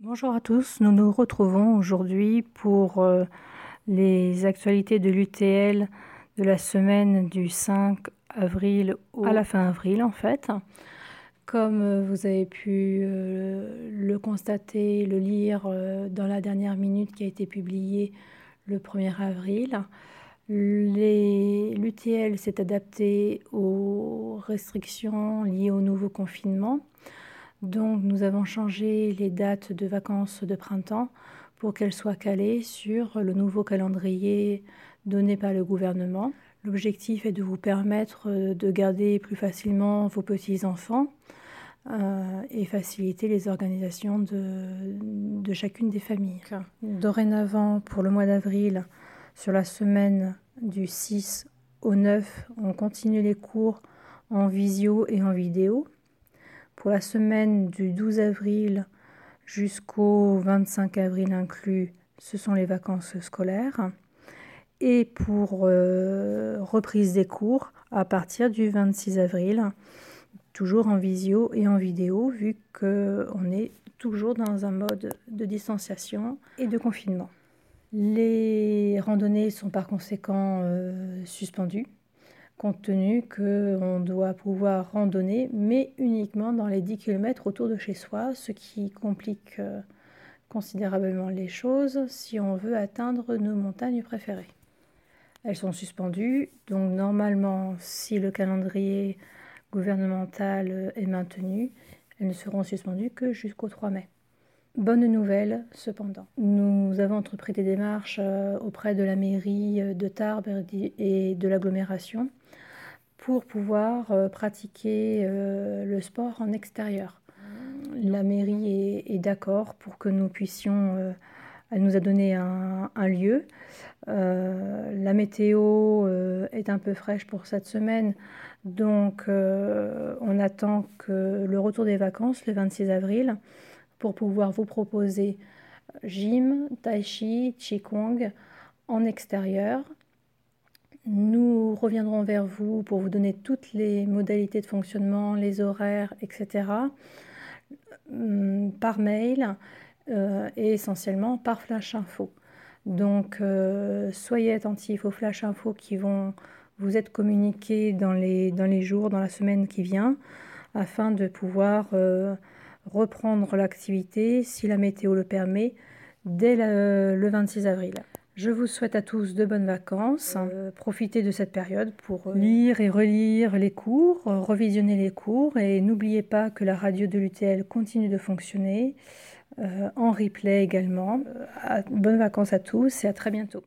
Bonjour à tous, nous nous retrouvons aujourd'hui pour euh, les actualités de l'UTL de la semaine du 5 avril à la fin avril en fait. Comme euh, vous avez pu euh, le constater, le lire dans la dernière minute qui a été publiée le 1er avril, l'UTL s'est adapté aux restrictions liées au nouveau confinement. Donc nous avons changé les dates de vacances de printemps pour qu'elles soient calées sur le nouveau calendrier donné par le gouvernement. L'objectif est de vous permettre de garder plus facilement vos petits-enfants euh, et faciliter les organisations de, chacune des familles. Dorénavant, pour le mois d'avril, sur la semaine du 6 au 9, on continue les cours en visio et en vidéo. Pour la semaine du 12 avril jusqu'au 25 avril inclus, ce sont les vacances scolaires. Et pour euh, reprise des cours à partir du 26 avril, toujours en visio et en vidéo, vu qu'on est toujours dans un mode de distanciation et de confinement. Les randonnées sont par conséquent euh, suspendues compte tenu qu'on doit pouvoir randonner, mais uniquement dans les 10 km autour de chez soi, ce qui complique euh, considérablement les choses si on veut atteindre nos montagnes préférées. Elles sont suspendues, donc normalement, si le calendrier gouvernemental est maintenu, elles ne seront suspendues que jusqu'au 3 mai. Bonne nouvelle cependant. Nous avons entrepris des démarches euh, auprès de la mairie euh, de Tarbes et de l'agglomération pour pouvoir euh, pratiquer le sport en extérieur. La mairie est, d'accord pour que nous puissions... elle nous a donné un, lieu. la météo est un peu fraîche pour cette semaine, donc on attend que le retour des vacances, le 26 avril, pour pouvoir vous proposer gym, tai chi, qigong en extérieur. Nous reviendrons vers vous pour vous donner toutes les modalités de fonctionnement, les horaires, etc. Hum, par mail euh, et essentiellement par flash info. Donc euh, soyez attentifs aux flash info qui vont vous être communiqués dans les, dans les jours, dans la semaine qui vient, afin de pouvoir euh, reprendre l'activité, si la météo le permet, dès le, 26 avril. Je vous souhaite à tous de bonnes vacances. Euh, profitez de cette période pour euh, lire et relire les cours, euh, revisionner les cours et n'oubliez pas que la radio de l'UTL continue de fonctionner en replay également. bonnes vacances à tous et à très bientôt.